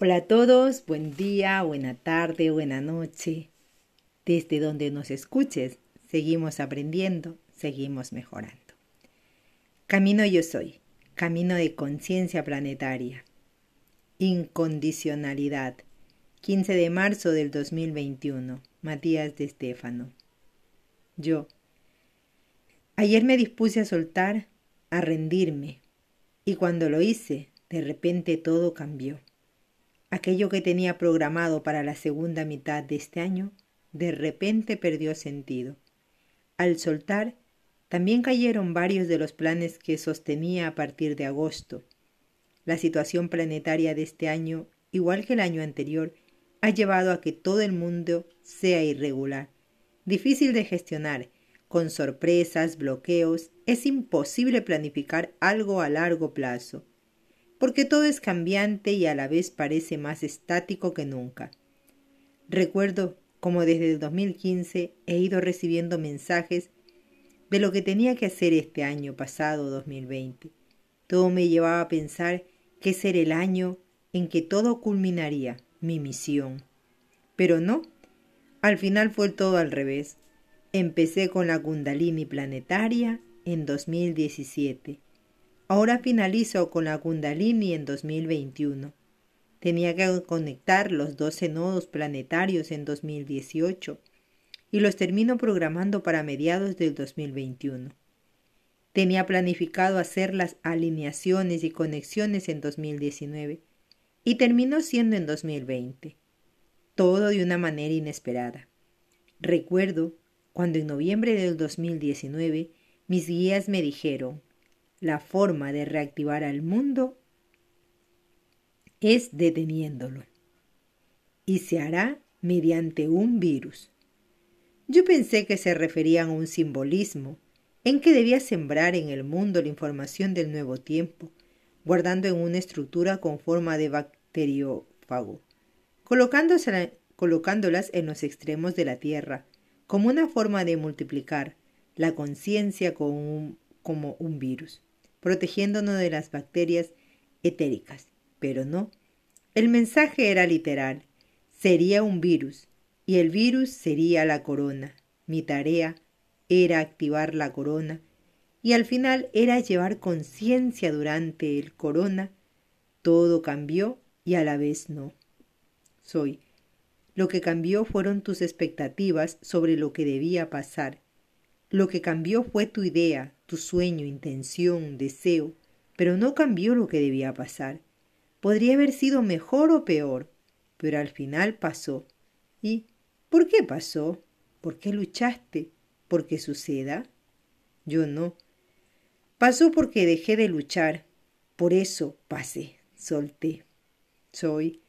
Hola a todos, buen día, buena tarde, buena noche. Desde donde nos escuches, seguimos aprendiendo, seguimos mejorando. Camino yo soy, camino de conciencia planetaria. Incondicionalidad. 15 de marzo del 2021. Matías de Estéfano. Yo. Ayer me dispuse a soltar, a rendirme, y cuando lo hice, de repente todo cambió. Aquello que tenía programado para la segunda mitad de este año, de repente perdió sentido. Al soltar, también cayeron varios de los planes que sostenía a partir de agosto. La situación planetaria de este año, igual que el año anterior, ha llevado a que todo el mundo sea irregular, difícil de gestionar, con sorpresas, bloqueos, es imposible planificar algo a largo plazo porque todo es cambiante y a la vez parece más estático que nunca. Recuerdo como desde el 2015 he ido recibiendo mensajes de lo que tenía que hacer este año pasado 2020. Todo me llevaba a pensar que ser el año en que todo culminaría, mi misión. Pero no, al final fue todo al revés. Empecé con la Kundalini planetaria en 2017 Ahora finalizo con la Kundalini en 2021. Tenía que conectar los 12 nodos planetarios en 2018 y los termino programando para mediados del 2021. Tenía planificado hacer las alineaciones y conexiones en 2019 y terminó siendo en 2020. Todo de una manera inesperada. Recuerdo cuando en noviembre del 2019 mis guías me dijeron la forma de reactivar al mundo es deteniéndolo. Y se hará mediante un virus. Yo pensé que se referían a un simbolismo en que debía sembrar en el mundo la información del nuevo tiempo, guardando en una estructura con forma de bacteriófago, colocándolas en los extremos de la Tierra, como una forma de multiplicar la conciencia como un virus protegiéndonos de las bacterias etéricas. Pero no. El mensaje era literal. Sería un virus, y el virus sería la corona. Mi tarea era activar la corona, y al final era llevar conciencia durante el corona. Todo cambió y a la vez no. Soy. Lo que cambió fueron tus expectativas sobre lo que debía pasar. Lo que cambió fue tu idea, tu sueño, intención, deseo, pero no cambió lo que debía pasar. Podría haber sido mejor o peor, pero al final pasó. ¿Y por qué pasó? ¿Por qué luchaste? ¿Por qué suceda? Yo no. Pasó porque dejé de luchar. Por eso pasé, solté. Soy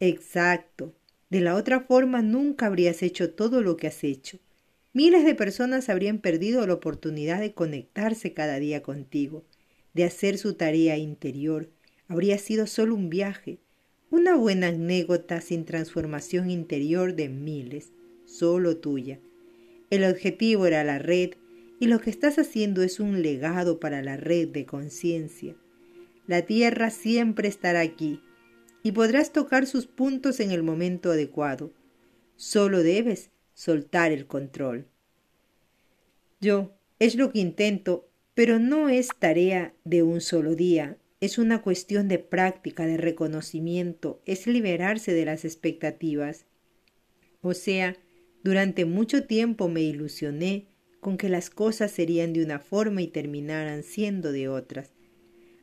exacto. De la otra forma nunca habrías hecho todo lo que has hecho. Miles de personas habrían perdido la oportunidad de conectarse cada día contigo, de hacer su tarea interior. Habría sido solo un viaje, una buena anécdota sin transformación interior de miles, solo tuya. El objetivo era la red y lo que estás haciendo es un legado para la red de conciencia. La Tierra siempre estará aquí y podrás tocar sus puntos en el momento adecuado. Solo debes soltar el control. Yo, es lo que intento, pero no es tarea de un solo día, es una cuestión de práctica, de reconocimiento, es liberarse de las expectativas. O sea, durante mucho tiempo me ilusioné con que las cosas serían de una forma y terminaran siendo de otras.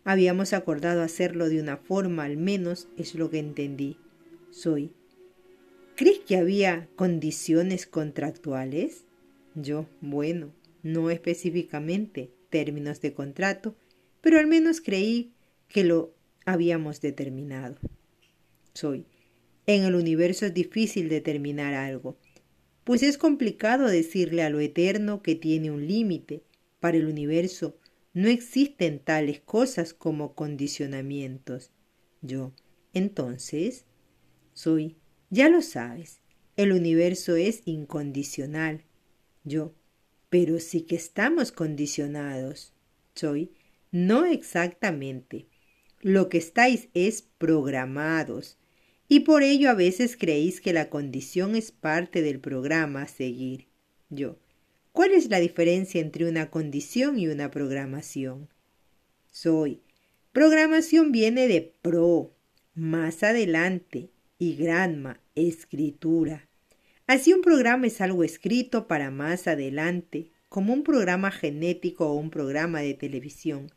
Habíamos acordado hacerlo de una forma, al menos es lo que entendí. Soy ¿Crees que había condiciones contractuales? Yo, bueno, no específicamente términos de contrato, pero al menos creí que lo habíamos determinado. Soy. En el universo es difícil determinar algo, pues es complicado decirle a lo eterno que tiene un límite. Para el universo no existen tales cosas como condicionamientos. Yo, entonces, soy ya lo sabes, el universo es incondicional. Yo, pero sí que estamos condicionados. Soy, no exactamente. Lo que estáis es programados. y por ello a veces creéis que la condición es parte del programa a seguir. Yo. ¿Cuál es la diferencia entre una condición y una programación? Soy. Programación viene de pro, más adelante, y granma, escritura. Así un programa es algo escrito para más adelante, como un programa genético o un programa de televisión.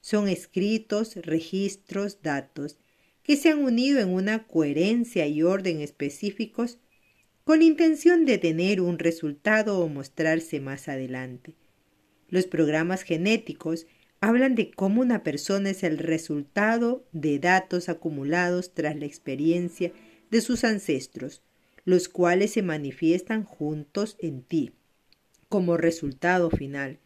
Son escritos, registros, datos, que se han unido en una coherencia y orden específicos con intención de tener un resultado o mostrarse más adelante. Los programas genéticos hablan de cómo una persona es el resultado de datos acumulados tras la experiencia de sus ancestros, los cuales se manifiestan juntos en ti, como resultado final.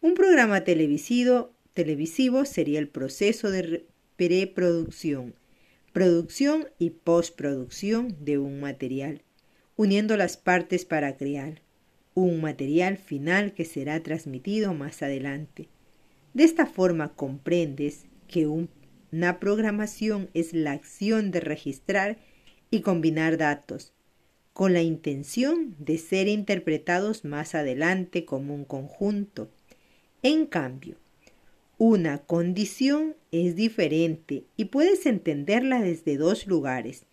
Un programa televisivo, televisivo sería el proceso de preproducción, producción y postproducción de un material uniendo las partes para crear un material final que será transmitido más adelante. De esta forma comprendes que una programación es la acción de registrar y combinar datos, con la intención de ser interpretados más adelante como un conjunto. En cambio, una condición es diferente y puedes entenderla desde dos lugares.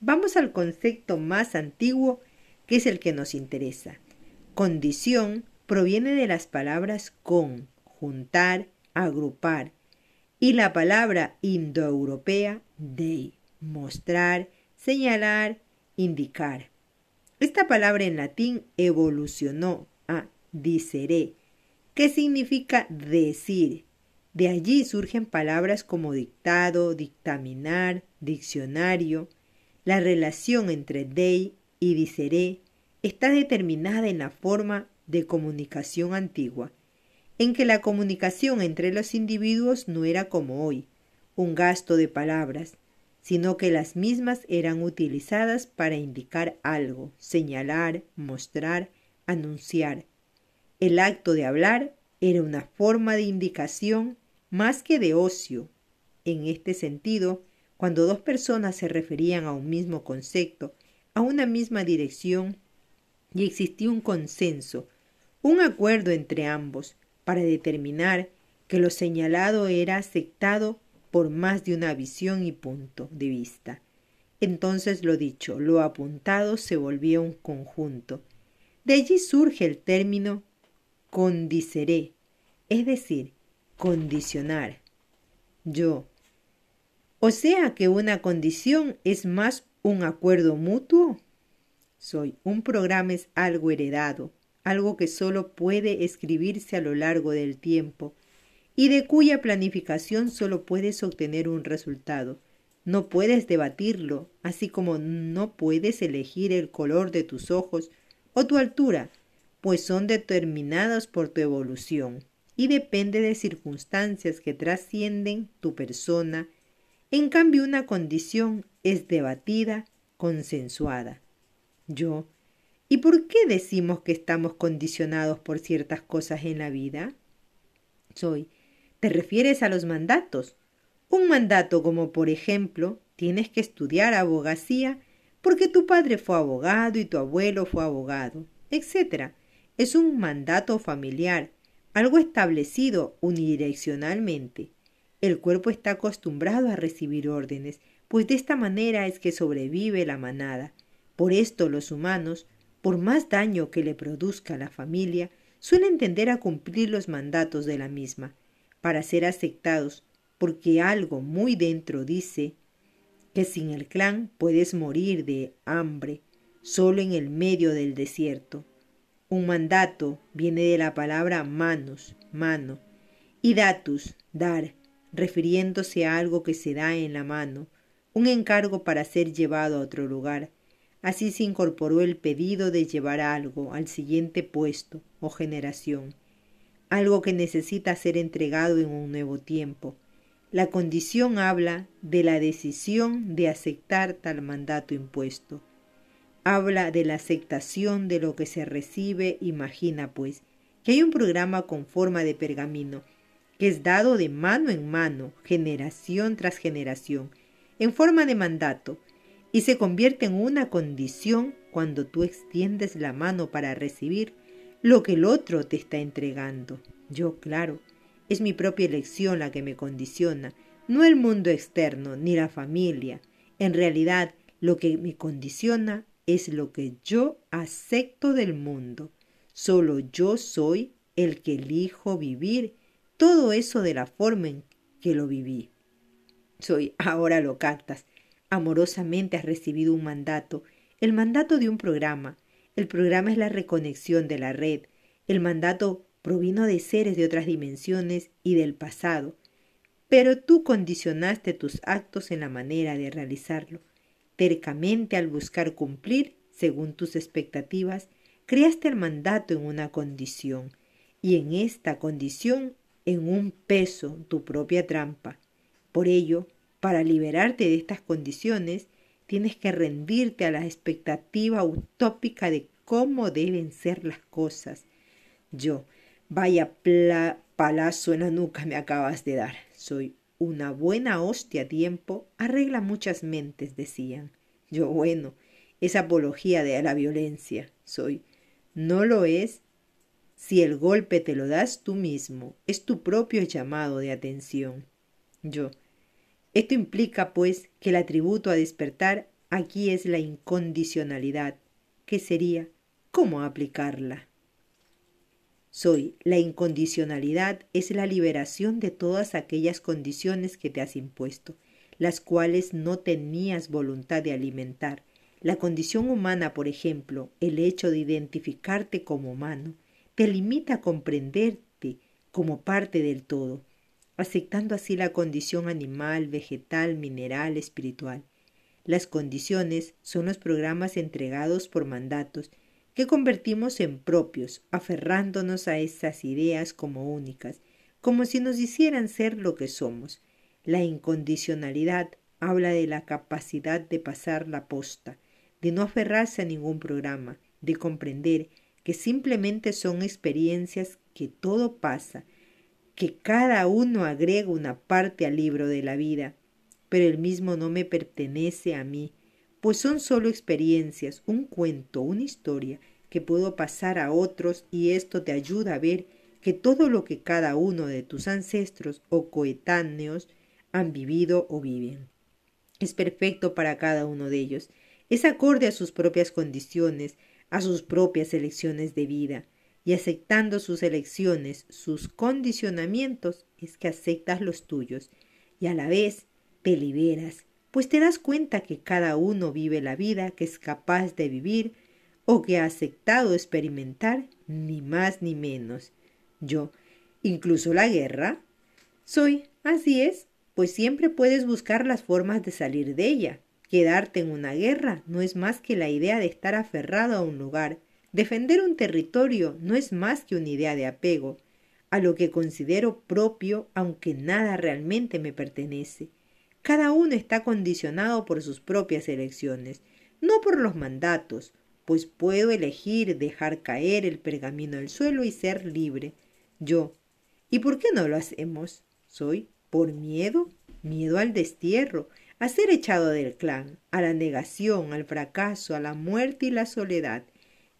Vamos al concepto más antiguo que es el que nos interesa. Condición proviene de las palabras con, juntar, agrupar, y la palabra indoeuropea de, mostrar, señalar, indicar. Esta palabra en latín evolucionó a dicere, que significa decir. De allí surgen palabras como dictado, dictaminar, diccionario, la relación entre Dei y Diceré está determinada en la forma de comunicación antigua, en que la comunicación entre los individuos no era como hoy, un gasto de palabras, sino que las mismas eran utilizadas para indicar algo, señalar, mostrar, anunciar. El acto de hablar era una forma de indicación más que de ocio. En este sentido, cuando dos personas se referían a un mismo concepto, a una misma dirección, y existía un consenso, un acuerdo entre ambos, para determinar que lo señalado era aceptado por más de una visión y punto de vista. Entonces lo dicho, lo apuntado se volvía un conjunto. De allí surge el término condiceré, es decir, condicionar. Yo, o sea que una condición es más un acuerdo mutuo. Soy un programa es algo heredado, algo que solo puede escribirse a lo largo del tiempo y de cuya planificación solo puedes obtener un resultado. No puedes debatirlo, así como no puedes elegir el color de tus ojos o tu altura, pues son determinados por tu evolución y depende de circunstancias que trascienden tu persona en cambio, una condición es debatida, consensuada. Yo, ¿y por qué decimos que estamos condicionados por ciertas cosas en la vida? Soy, ¿te refieres a los mandatos? Un mandato como, por ejemplo, tienes que estudiar abogacía porque tu padre fue abogado y tu abuelo fue abogado, etc. Es un mandato familiar, algo establecido unidireccionalmente. El cuerpo está acostumbrado a recibir órdenes, pues de esta manera es que sobrevive la manada. Por esto los humanos, por más daño que le produzca a la familia, suelen tender a cumplir los mandatos de la misma, para ser aceptados, porque algo muy dentro dice que sin el clan puedes morir de hambre, solo en el medio del desierto. Un mandato viene de la palabra manos, mano, y datus, dar, refiriéndose a algo que se da en la mano, un encargo para ser llevado a otro lugar. Así se incorporó el pedido de llevar algo al siguiente puesto o generación, algo que necesita ser entregado en un nuevo tiempo. La condición habla de la decisión de aceptar tal mandato impuesto. Habla de la aceptación de lo que se recibe, imagina pues, que hay un programa con forma de pergamino, que es dado de mano en mano, generación tras generación, en forma de mandato. Y se convierte en una condición cuando tú extiendes la mano para recibir lo que el otro te está entregando. Yo, claro, es mi propia elección la que me condiciona, no el mundo externo ni la familia. En realidad, lo que me condiciona es lo que yo acepto del mundo. Solo yo soy el que elijo vivir todo eso de la forma en que lo viví. Soy, ahora lo captas, amorosamente has recibido un mandato, el mandato de un programa. El programa es la reconexión de la red. El mandato provino de seres de otras dimensiones y del pasado. Pero tú condicionaste tus actos en la manera de realizarlo. Tercamente al buscar cumplir, según tus expectativas, creaste el mandato en una condición, y en esta condición en un peso tu propia trampa. Por ello, para liberarte de estas condiciones, tienes que rendirte a la expectativa utópica de cómo deben ser las cosas. Yo, vaya palazo en la nuca me acabas de dar. Soy una buena hostia a tiempo, arregla muchas mentes, decían. Yo, bueno, es apología de la violencia. Soy, no lo es si el golpe te lo das tú mismo, es tu propio llamado de atención. Yo. Esto implica, pues, que el atributo a despertar aquí es la incondicionalidad, que sería cómo aplicarla. Soy, la incondicionalidad es la liberación de todas aquellas condiciones que te has impuesto, las cuales no tenías voluntad de alimentar. La condición humana, por ejemplo, el hecho de identificarte como humano, te limita a comprenderte como parte del todo, aceptando así la condición animal, vegetal, mineral, espiritual. Las condiciones son los programas entregados por mandatos que convertimos en propios, aferrándonos a esas ideas como únicas, como si nos hicieran ser lo que somos. La incondicionalidad habla de la capacidad de pasar la posta, de no aferrarse a ningún programa, de comprender que simplemente son experiencias que todo pasa, que cada uno agrega una parte al libro de la vida, pero el mismo no me pertenece a mí, pues son solo experiencias, un cuento, una historia que puedo pasar a otros y esto te ayuda a ver que todo lo que cada uno de tus ancestros o coetáneos han vivido o viven. Es perfecto para cada uno de ellos, es acorde a sus propias condiciones, a sus propias elecciones de vida, y aceptando sus elecciones, sus condicionamientos, es que aceptas los tuyos, y a la vez te liberas, pues te das cuenta que cada uno vive la vida que es capaz de vivir o que ha aceptado experimentar, ni más ni menos. Yo, incluso la guerra, soy, así es, pues siempre puedes buscar las formas de salir de ella, Quedarte en una guerra no es más que la idea de estar aferrado a un lugar. Defender un territorio no es más que una idea de apego a lo que considero propio aunque nada realmente me pertenece. Cada uno está condicionado por sus propias elecciones, no por los mandatos, pues puedo elegir dejar caer el pergamino al suelo y ser libre. Yo. ¿Y por qué no lo hacemos? Soy por miedo, miedo al destierro, a ser echado del clan, a la negación, al fracaso, a la muerte y la soledad,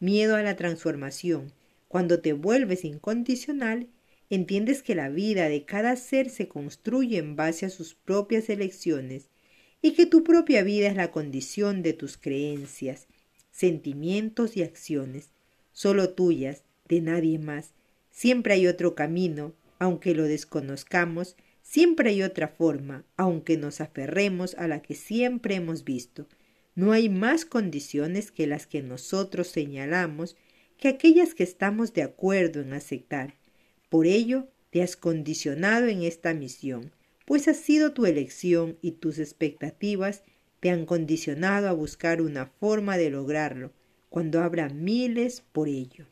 miedo a la transformación. Cuando te vuelves incondicional, entiendes que la vida de cada ser se construye en base a sus propias elecciones y que tu propia vida es la condición de tus creencias, sentimientos y acciones, solo tuyas, de nadie más. Siempre hay otro camino, aunque lo desconozcamos, Siempre hay otra forma, aunque nos aferremos a la que siempre hemos visto. No hay más condiciones que las que nosotros señalamos que aquellas que estamos de acuerdo en aceptar. Por ello, te has condicionado en esta misión, pues ha sido tu elección y tus expectativas te han condicionado a buscar una forma de lograrlo, cuando habrá miles por ello.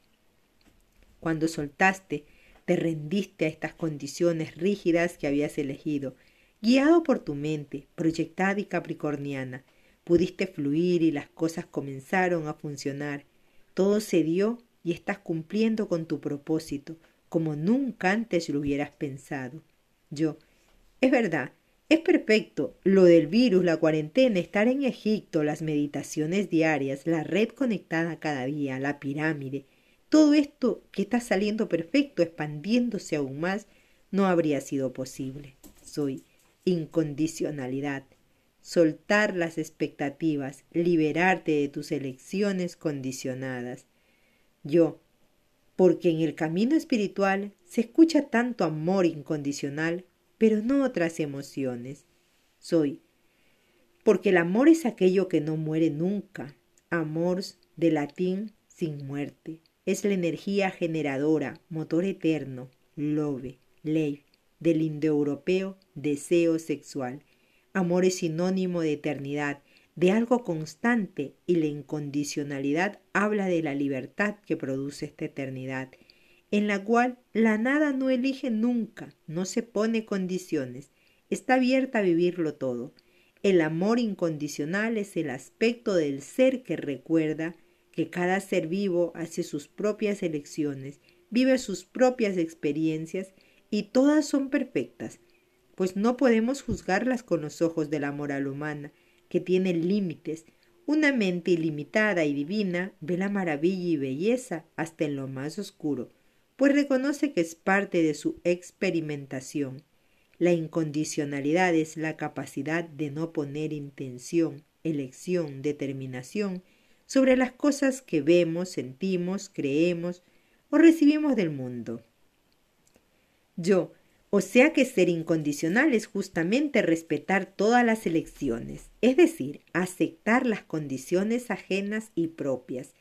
Cuando soltaste te rendiste a estas condiciones rígidas que habías elegido, guiado por tu mente, proyectada y capricorniana. Pudiste fluir y las cosas comenzaron a funcionar. Todo se dio y estás cumpliendo con tu propósito, como nunca antes lo hubieras pensado. Yo, es verdad, Es perfecto. Lo del virus, la cuarentena, estar en Egipto, las meditaciones diarias, la red conectada cada día, la pirámide. Todo esto que está saliendo perfecto, expandiéndose aún más, no habría sido posible. Soy incondicionalidad. Soltar las expectativas, liberarte de tus elecciones condicionadas. Yo, porque en el camino espiritual se escucha tanto amor incondicional, pero no otras emociones. Soy, porque el amor es aquello que no muere nunca. Amor de latín sin muerte. Es la energía generadora, motor eterno, love, ley, del indoeuropeo deseo sexual. Amor es sinónimo de eternidad, de algo constante y la incondicionalidad habla de la libertad que produce esta eternidad, en la cual la nada no elige nunca, no se pone condiciones, está abierta a vivirlo todo. El amor incondicional es el aspecto del ser que recuerda que cada ser vivo hace sus propias elecciones, vive sus propias experiencias y todas son perfectas, pues no podemos juzgarlas con los ojos de la moral humana, que tiene límites. Una mente ilimitada y divina ve la maravilla y belleza hasta en lo más oscuro, pues reconoce que es parte de su experimentación. La incondicionalidad es la capacidad de no poner intención, elección, determinación sobre las cosas que vemos, sentimos, creemos o recibimos del mundo. Yo, o sea que ser incondicional es justamente respetar todas las elecciones, es decir, aceptar las condiciones ajenas y propias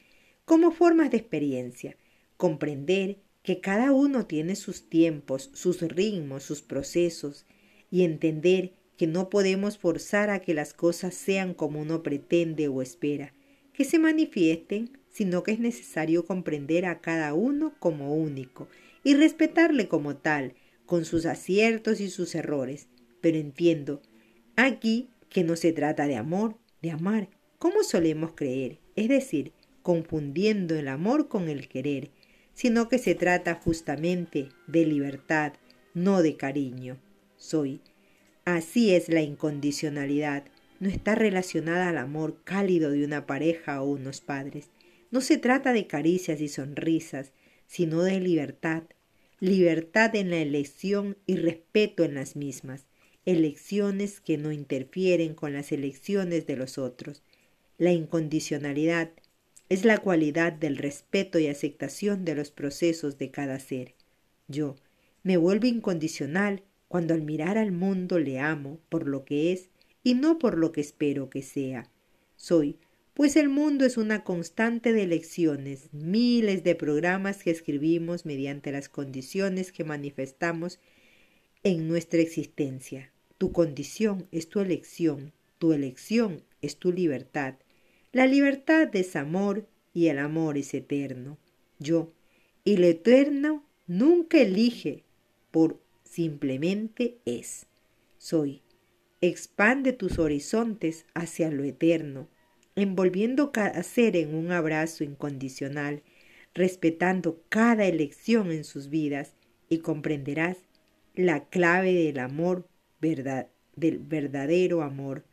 como formas de experiencia, comprender que cada uno tiene sus tiempos, sus ritmos, sus procesos, y entender que no podemos forzar a que las cosas sean como uno pretende o espera, que se manifiesten, sino que es necesario comprender a cada uno como único y respetarle como tal, con sus aciertos y sus errores, pero entiendo aquí que no se trata de amor, de amar, como solemos creer, es decir, confundiendo el amor con el querer, sino que se trata justamente de libertad, no de cariño. Soy. Así es la incondicionalidad, no está relacionada al amor cálido de una pareja o unos padres. No se trata de caricias y sonrisas, sino de libertad, libertad en la elección y respeto en las mismas, elecciones que no interfieren con las elecciones de los otros. La incondicionalidad es la cualidad del respeto y aceptación de los procesos de cada ser. Yo me vuelvo incondicional cuando al mirar al mundo le amo por lo que es y no por lo que espero que sea. Soy pues el mundo es una constante de elecciones, miles de programas que escribimos mediante las condiciones que manifestamos en nuestra existencia. Tu condición es tu elección, tu elección es tu libertad. La libertad es amor y el amor es eterno. Yo, y lo eterno nunca elige, por simplemente es. Soy. Expande tus horizontes hacia lo eterno envolviendo cada ser en un abrazo incondicional, respetando cada elección en sus vidas y comprenderás la clave del amor verdad, del verdadero amor.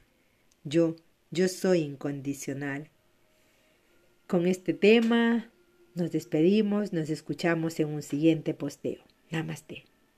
Yo, yo soy incondicional. Con este tema nos despedimos, nos escuchamos en un siguiente posteo. Namaste.